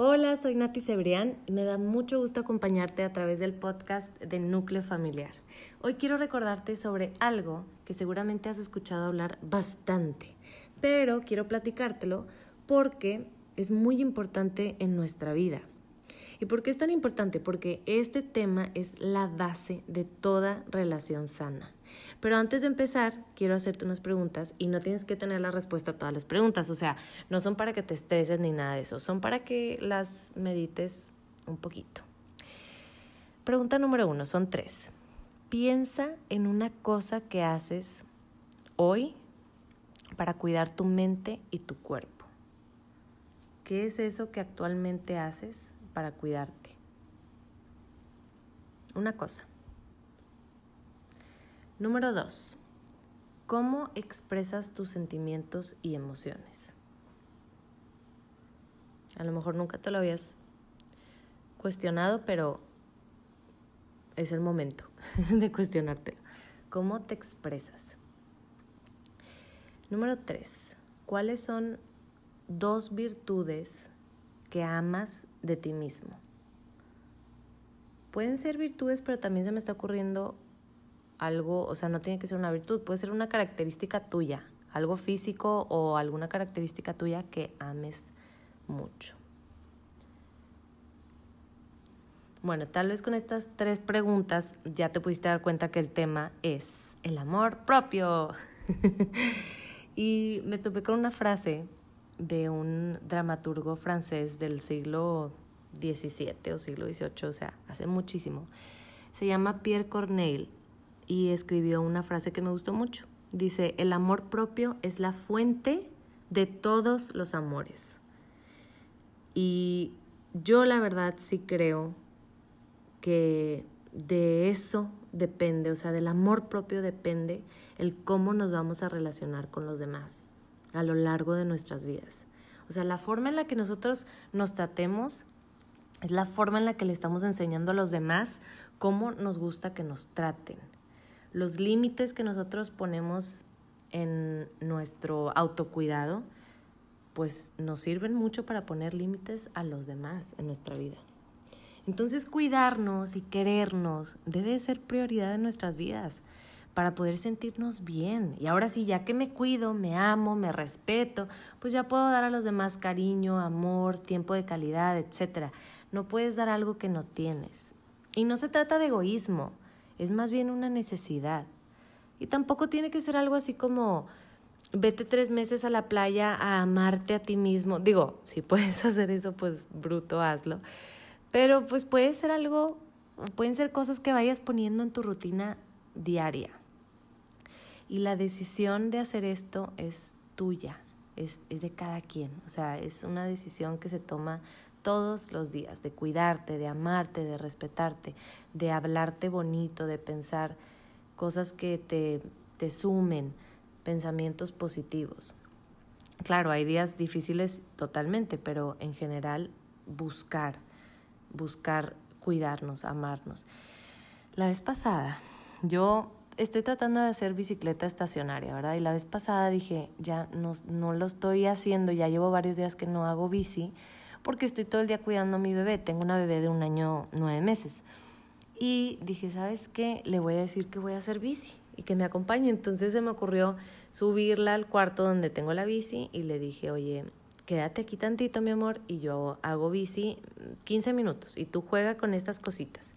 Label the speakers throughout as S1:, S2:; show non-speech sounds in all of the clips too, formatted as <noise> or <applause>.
S1: Hola, soy Nati Cebrián y me da mucho gusto acompañarte a través del podcast de Núcleo Familiar. Hoy quiero recordarte sobre algo que seguramente has escuchado hablar bastante, pero quiero platicártelo porque es muy importante en nuestra vida. ¿Y por qué es tan importante? Porque este tema es la base de toda relación sana. Pero antes de empezar, quiero hacerte unas preguntas y no tienes que tener la respuesta a todas las preguntas. O sea, no son para que te estreses ni nada de eso, son para que las medites un poquito. Pregunta número uno, son tres. Piensa en una cosa que haces hoy para cuidar tu mente y tu cuerpo. ¿Qué es eso que actualmente haces para cuidarte? Una cosa. Número dos, ¿cómo expresas tus sentimientos y emociones? A lo mejor nunca te lo habías cuestionado, pero es el momento <laughs> de cuestionártelo. ¿Cómo te expresas? Número tres, ¿cuáles son dos virtudes que amas de ti mismo? Pueden ser virtudes, pero también se me está ocurriendo algo, o sea, no tiene que ser una virtud, puede ser una característica tuya, algo físico o alguna característica tuya que ames mucho. Bueno, tal vez con estas tres preguntas ya te pudiste dar cuenta que el tema es el amor propio. <laughs> y me topé con una frase de un dramaturgo francés del siglo XVII o siglo XVIII, o sea, hace muchísimo. Se llama Pierre Corneille y escribió una frase que me gustó mucho. Dice, el amor propio es la fuente de todos los amores. Y yo la verdad sí creo que de eso depende, o sea, del amor propio depende el cómo nos vamos a relacionar con los demás a lo largo de nuestras vidas. O sea, la forma en la que nosotros nos tratemos es la forma en la que le estamos enseñando a los demás cómo nos gusta que nos traten los límites que nosotros ponemos en nuestro autocuidado, pues nos sirven mucho para poner límites a los demás en nuestra vida. Entonces cuidarnos y querernos debe ser prioridad en nuestras vidas para poder sentirnos bien. Y ahora sí, ya que me cuido, me amo, me respeto, pues ya puedo dar a los demás cariño, amor, tiempo de calidad, etc. No puedes dar algo que no tienes. Y no se trata de egoísmo es más bien una necesidad. Y tampoco tiene que ser algo así como vete tres meses a la playa a amarte a ti mismo. Digo, <laughs> si puedes hacer eso, pues bruto, hazlo. Pero pues puede ser algo, pueden ser cosas que vayas poniendo en tu rutina diaria. Y la decisión de hacer esto es tuya, es, es de cada quien. O sea, es una decisión que se toma todos los días, de cuidarte, de amarte, de respetarte, de hablarte bonito, de pensar cosas que te, te sumen, pensamientos positivos. Claro, hay días difíciles totalmente, pero en general buscar, buscar cuidarnos, amarnos. La vez pasada, yo estoy tratando de hacer bicicleta estacionaria, ¿verdad? Y la vez pasada dije, ya no, no lo estoy haciendo, ya llevo varios días que no hago bici porque estoy todo el día cuidando a mi bebé. Tengo una bebé de un año nueve meses. Y dije, ¿sabes qué? Le voy a decir que voy a hacer bici y que me acompañe. Entonces se me ocurrió subirla al cuarto donde tengo la bici y le dije, oye, quédate aquí tantito, mi amor, y yo hago bici 15 minutos y tú juega con estas cositas.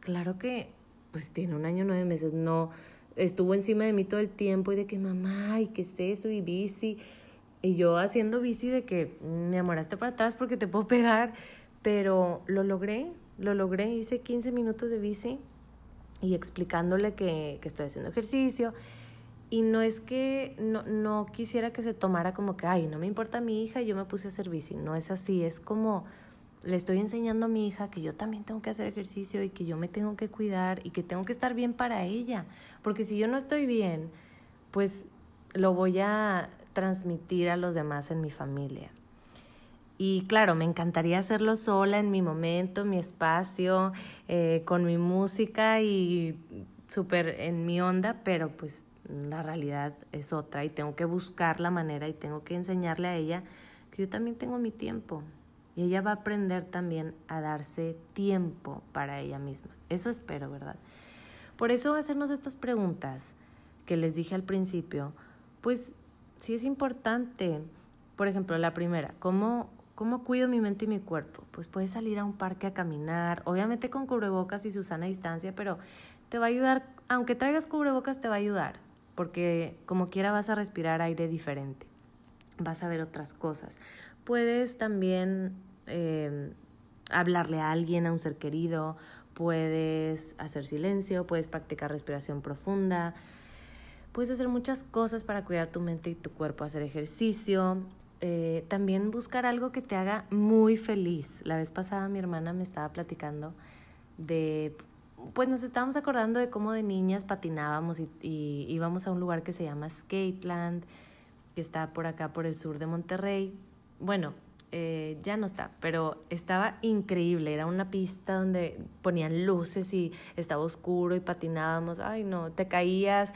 S1: Claro que, pues tiene un año nueve meses, no estuvo encima de mí todo el tiempo y de que mamá, ¿y qué es eso? Y bici. Y yo haciendo bici de que me amoraste para atrás porque te puedo pegar, pero lo logré, lo logré, hice 15 minutos de bici y explicándole que, que estoy haciendo ejercicio. Y no es que no, no quisiera que se tomara como que, ay, no me importa mi hija, yo me puse a hacer bici. No es así, es como le estoy enseñando a mi hija que yo también tengo que hacer ejercicio y que yo me tengo que cuidar y que tengo que estar bien para ella. Porque si yo no estoy bien, pues lo voy a transmitir a los demás en mi familia. Y claro, me encantaría hacerlo sola en mi momento, mi espacio, eh, con mi música y súper en mi onda, pero pues la realidad es otra y tengo que buscar la manera y tengo que enseñarle a ella que yo también tengo mi tiempo. Y ella va a aprender también a darse tiempo para ella misma. Eso espero, ¿verdad? Por eso hacernos estas preguntas que les dije al principio, pues sí es importante. Por ejemplo, la primera, ¿cómo, ¿cómo cuido mi mente y mi cuerpo? Pues puedes salir a un parque a caminar, obviamente con cubrebocas y su sana distancia, pero te va a ayudar, aunque traigas cubrebocas, te va a ayudar, porque como quiera vas a respirar aire diferente, vas a ver otras cosas. Puedes también eh, hablarle a alguien, a un ser querido, puedes hacer silencio, puedes practicar respiración profunda, puedes hacer muchas cosas para cuidar tu mente y tu cuerpo, hacer ejercicio, eh, también buscar algo que te haga muy feliz. La vez pasada mi hermana me estaba platicando de pues nos estábamos acordando de cómo de niñas patinábamos y, íbamos a un lugar que se llama Skateland, que está por acá, por el sur de Monterrey. Bueno, eh, ya no está, pero estaba increíble. Era una pista donde ponían luces y estaba oscuro y patinábamos. Ay, no, te caías,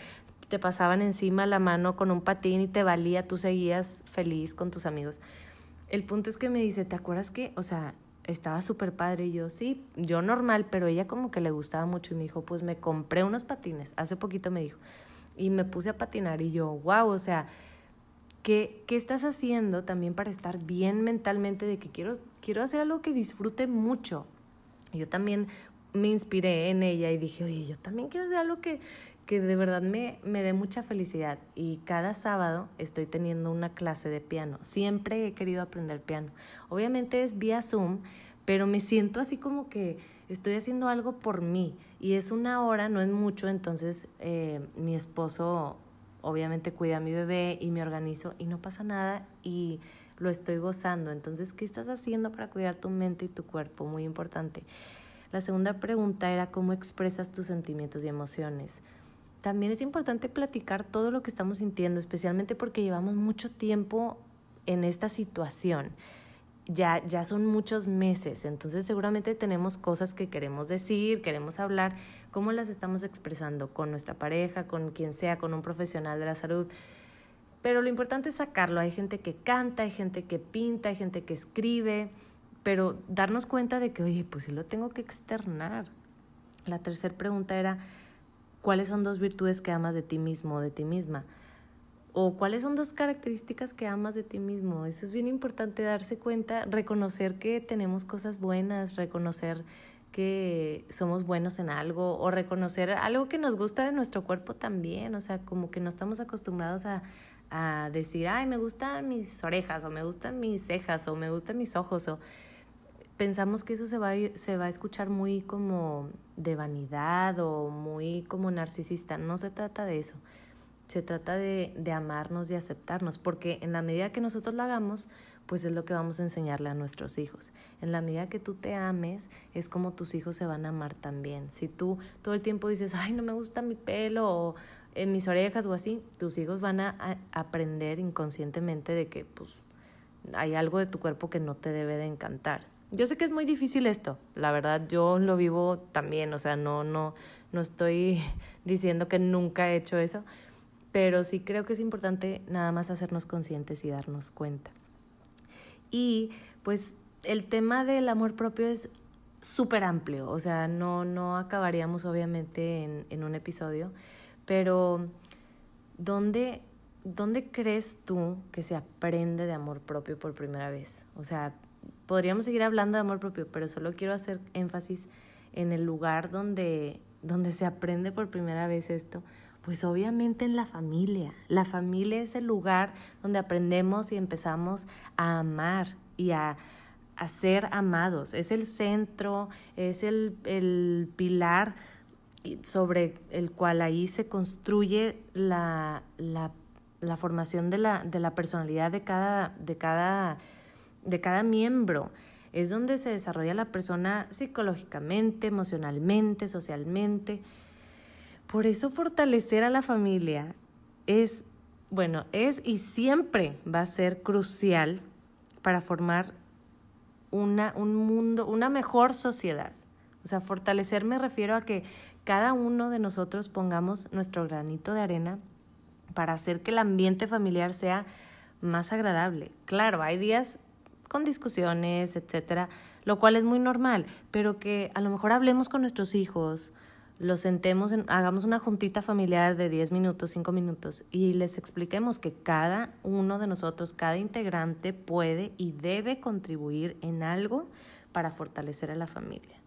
S1: te pasaban encima la mano con un patín y te valía, tú seguías feliz con tus amigos. El punto es que me dice, ¿te acuerdas que, o sea, estaba súper padre. Y yo, sí, yo normal, pero ella como que le gustaba mucho y me dijo, pues me compré unos patines. Hace poquito me dijo. Y me puse a patinar y yo, wow, o sea, ¿qué, qué estás haciendo también para estar bien mentalmente de que quiero, quiero hacer algo que disfrute mucho? Yo también me inspiré en ella y dije, oye, yo también quiero hacer algo que, que de verdad me, me dé mucha felicidad. Y cada sábado estoy teniendo una clase de piano. Siempre he querido aprender piano. Obviamente es vía Zoom, pero me siento así como que estoy haciendo algo por mí. Y es una hora, no es mucho, entonces eh, mi esposo obviamente cuida a mi bebé y me organizo y no pasa nada y lo estoy gozando. Entonces, ¿qué estás haciendo para cuidar tu mente y tu cuerpo? Muy importante. La segunda pregunta era cómo expresas tus sentimientos y emociones también es importante platicar todo lo que estamos sintiendo, especialmente porque llevamos mucho tiempo en esta situación. Ya, ya son muchos meses, entonces seguramente tenemos cosas que queremos decir, queremos hablar, cómo las estamos expresando con nuestra pareja, con quien sea, con un profesional de la salud. Pero lo importante es sacarlo. Hay gente que canta, hay gente que pinta, hay gente que escribe, pero darnos cuenta de que, oye, pues sí lo tengo que externar. La tercera pregunta era, cuáles son dos virtudes que amas de ti mismo o de ti misma. O cuáles son dos características que amas de ti mismo. Eso es bien importante darse cuenta, reconocer que tenemos cosas buenas, reconocer que somos buenos en algo o reconocer algo que nos gusta de nuestro cuerpo también. O sea, como que no estamos acostumbrados a, a decir, ay, me gustan mis orejas o me gustan mis cejas o me gustan mis ojos o pensamos que eso se va, se va a escuchar muy como de vanidad o muy como narcisista. No se trata de eso. Se trata de, de amarnos y aceptarnos, porque en la medida que nosotros lo hagamos, pues es lo que vamos a enseñarle a nuestros hijos. En la medida que tú te ames, es como tus hijos se van a amar también. Si tú todo el tiempo dices, ay, no me gusta mi pelo o en mis orejas o así, tus hijos van a, a aprender inconscientemente de que pues hay algo de tu cuerpo que no te debe de encantar. Yo sé que es muy difícil esto, la verdad yo lo vivo también, o sea, no, no, no estoy <laughs> diciendo que nunca he hecho eso, pero sí creo que es importante nada más hacernos conscientes y darnos cuenta. Y pues el tema del amor propio es súper amplio, o sea, no, no acabaríamos obviamente en, en un episodio, pero ¿dónde, ¿dónde crees tú que se aprende de amor propio por primera vez? O sea, podríamos seguir hablando de amor propio, pero solo quiero hacer énfasis en el lugar donde, donde se aprende por primera vez esto, pues obviamente en la familia. La familia es el lugar donde aprendemos y empezamos a amar y a, ser amados. Es el centro, es el, el pilar sobre el cual ahí se construye la, la, la formación de la, de la personalidad de cada, de cada de cada miembro. es donde se desarrolla la persona psicológicamente, emocionalmente, socialmente. Por eso fortalecer a la familia es, bueno, es y siempre va a ser crucial para formar una, un mundo, una mejor sociedad. O sea, fortalecer me refiero a que cada uno de nosotros pongamos nuestro granito de arena para hacer que el ambiente familiar sea más agradable. Claro, hay días con discusiones, etcétera, lo cual es muy normal, pero que a lo mejor hablemos con nuestros hijos, los sentemos, hagamos una juntita familiar de 10 minutos, 5 minutos y les expliquemos que cada uno de nosotros, cada integrante puede y debe contribuir en algo para fortalecer a la familia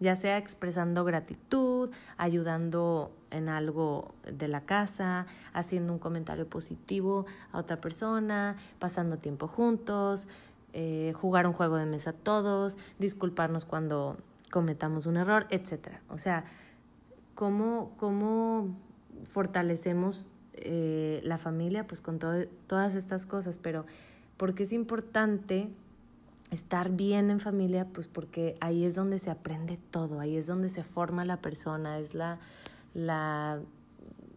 S1: ya sea expresando gratitud, ayudando en algo de la casa, haciendo un comentario positivo a otra persona, pasando tiempo juntos, eh, jugar un juego de mesa todos, disculparnos cuando cometamos un error, etc. O sea, cómo, cómo fortalecemos eh, la familia, pues con todas estas cosas, pero porque es importante estar bien en familia, pues porque ahí es donde se aprende todo, ahí es donde se forma la persona, es la, la,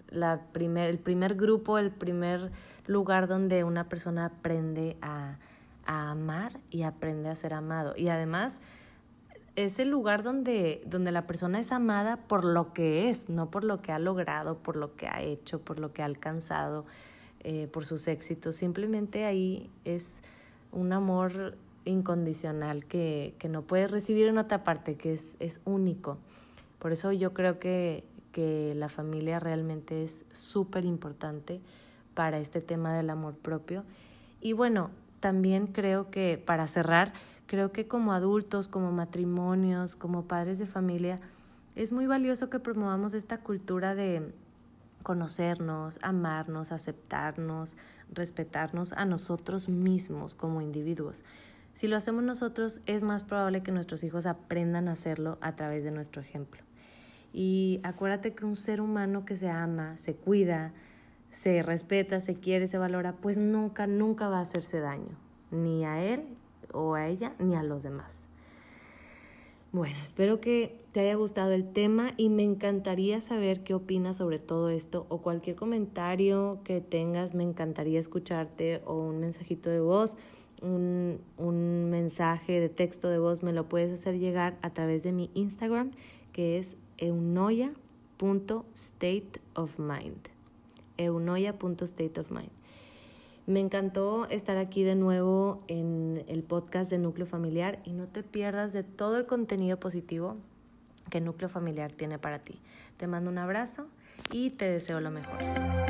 S1: la primer, el primer grupo, el primer lugar donde una persona aprende a, a amar y aprende a ser amado. Y además es el lugar donde, donde la persona es amada por lo que es, no por lo que ha logrado, por lo que ha hecho, por lo que ha alcanzado, eh, por sus éxitos. Simplemente ahí es un amor incondicional que, que, no puedes recibir en otra parte, que es, es único. Por eso yo creo que, que la familia realmente es súper importante para este tema del amor propio. Y bueno, también creo que para cerrar, creo que como adultos, como matrimonios, como padres de familia, es muy valioso que promovamos esta cultura de conocernos, amarnos, aceptarnos, respetarnos a nosotros mismos como individuos. Si lo hacemos nosotros, es más probable que nuestros hijos aprendan a hacerlo a través de nuestro ejemplo. Y acuérdate que un ser humano que se ama, se cuida, se respeta, se quiere, se valora, pues nunca, nunca va a hacerse daño, ni a él o a ella, ni a los demás. Bueno, espero que te haya gustado el tema y me encantaría saber qué opinas sobre todo esto o cualquier comentario que tengas, me encantaría escucharte o un mensajito de voz un, un mensaje de texto de voz, me lo puedes hacer llegar a través de mi Instagram, que es eunoya.stateofmind. Eunoya.stateofmind. Me encantó estar aquí de nuevo en el podcast de Núcleo Familiar y no te pierdas de todo el contenido positivo que Núcleo Familiar tiene para ti. Te mando un abrazo y te deseo lo mejor.